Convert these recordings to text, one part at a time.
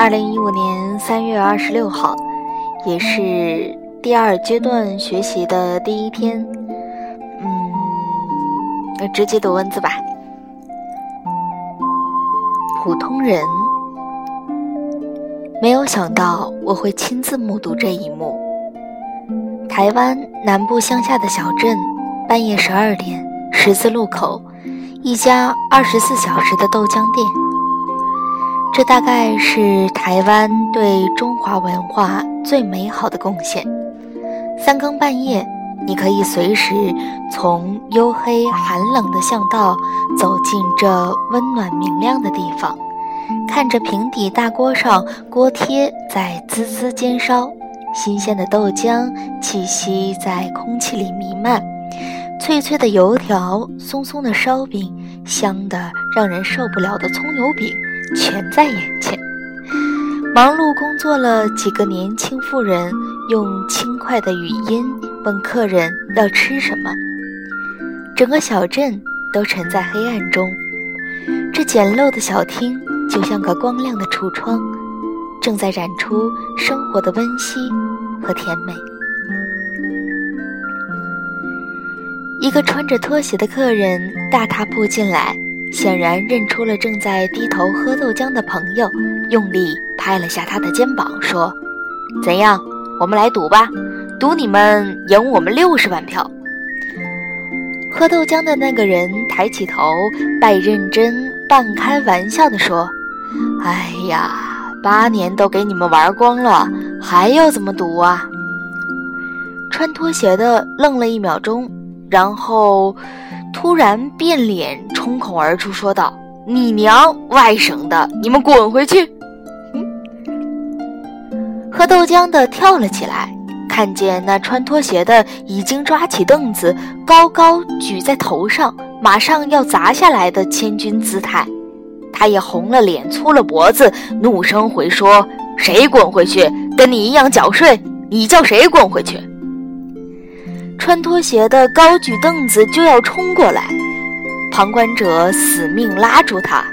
二零一五年三月二十六号，也是第二阶段学习的第一天。嗯，直接读文字吧。普通人，没有想到我会亲自目睹这一幕。台湾南部乡下的小镇，半夜十二点，十字路口，一家二十四小时的豆浆店。这大概是台湾对中华文化最美好的贡献。三更半夜，你可以随时从黝黑寒冷的巷道走进这温暖明亮的地方，看着平底大锅上锅贴在滋滋煎烧。新鲜的豆浆气息在空气里弥漫，脆脆的油条，松松的烧饼，香的让人受不了的葱油饼，全在眼前。忙碌工作了几个年轻妇人，用轻快的语音问客人要吃什么。整个小镇都沉在黑暗中，这简陋的小厅就像个光亮的橱窗。正在染出生活的温馨和甜美。一个穿着拖鞋的客人大踏步进来，显然认出了正在低头喝豆浆的朋友，用力拍了下他的肩膀，说：“怎样，我们来赌吧，赌你们赢我们六十万票。”喝豆浆的那个人抬起头，半认真半开玩笑地说：“哎呀。”八年都给你们玩光了，还要怎么赌啊？穿拖鞋的愣了一秒钟，然后突然变脸，冲口而出说道：“你娘，外省的，你们滚回去！”喝豆浆的跳了起来，看见那穿拖鞋的已经抓起凳子，高高举在头上，马上要砸下来的千钧姿态。他也红了脸，粗了脖子，怒声回说：“谁滚回去？跟你一样缴税，你叫谁滚回去？”穿拖鞋的高举凳子就要冲过来，旁观者死命拉住他。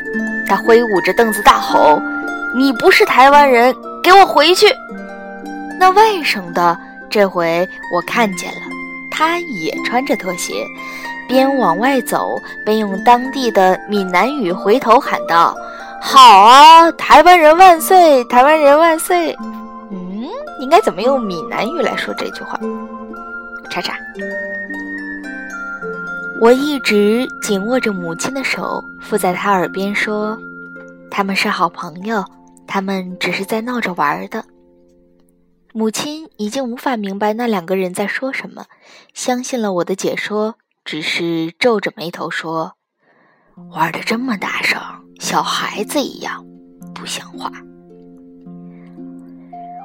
他挥舞着凳子大吼：“你不是台湾人，给我回去！”那外省的这回我看见了，他也穿着拖鞋。边往外走，边用当地的闽南语回头喊道：“好啊，台湾人万岁！台湾人万岁！”嗯，应该怎么用闽南语来说这句话？查查。我一直紧握着母亲的手，附在她耳边说：“他们是好朋友，他们只是在闹着玩的。”母亲已经无法明白那两个人在说什么，相信了我的解说。只是皱着眉头说：“玩的这么大声，小孩子一样，不像话。”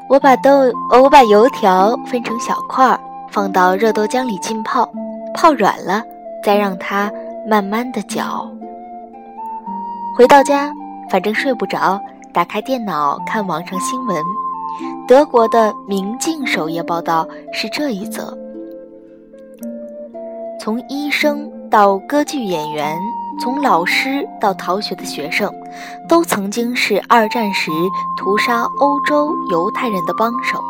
我把豆，我把油条分成小块，放到热豆浆里浸泡，泡软了，再让它慢慢的搅。回到家，反正睡不着，打开电脑看网上新闻，德国的《明镜》首页报道是这一则。从医生到歌剧演员，从老师到逃学的学生，都曾经是二战时屠杀欧洲犹太人的帮手。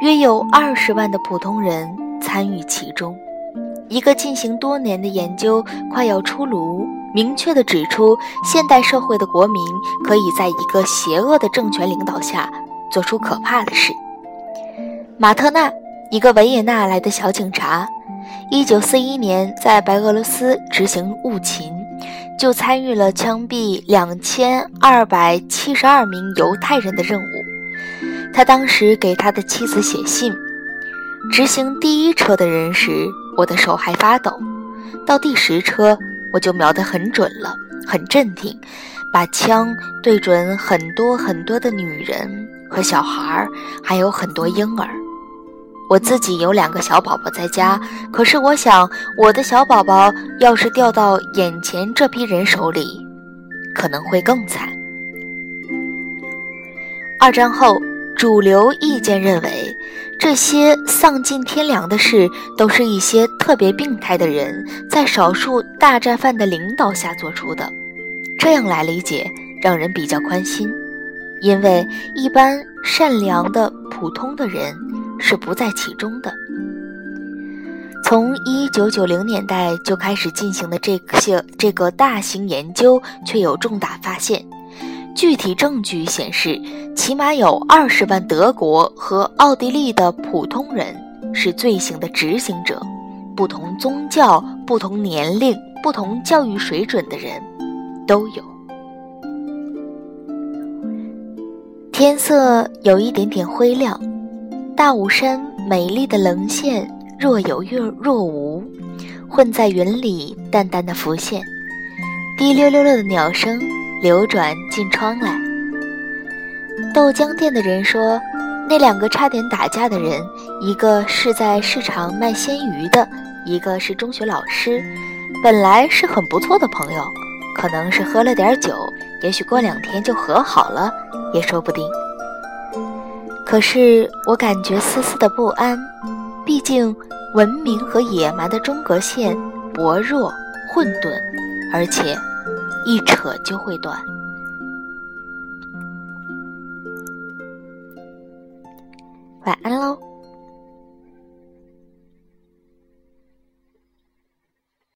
约有二十万的普通人参与其中。一个进行多年的研究快要出炉，明确地指出，现代社会的国民可以在一个邪恶的政权领导下做出可怕的事。马特纳，一个维也纳来的小警察。一九四一年，在白俄罗斯执行务勤，就参与了枪毙两千二百七十二名犹太人的任务。他当时给他的妻子写信：执行第一车的人时，我的手还发抖；到第十车，我就瞄得很准了，很镇定，把枪对准很多很多的女人和小孩儿，还有很多婴儿。我自己有两个小宝宝在家，可是我想，我的小宝宝要是掉到眼前这批人手里，可能会更惨。二战后，主流意见认为，这些丧尽天良的事，都是一些特别病态的人在少数大战犯的领导下做出的。这样来理解，让人比较宽心。因为一般善良的普通的人是不在其中的。从一九九零年代就开始进行的这些这个大型研究，却有重大发现。具体证据显示，起码有二十万德国和奥地利的普通人是罪行的执行者。不同宗教、不同年龄、不同教育水准的人都有。天色有一点点灰亮，大武山美丽的棱线若有若若无，混在云里淡淡的浮现。滴溜溜溜的鸟声流转进窗来。豆浆店的人说，那两个差点打架的人，一个是在市场卖鲜鱼的。一个是中学老师，本来是很不错的朋友，可能是喝了点酒，也许过两天就和好了，也说不定。可是我感觉丝丝的不安，毕竟文明和野蛮的中隔线薄弱混沌，而且一扯就会断。晚安喽。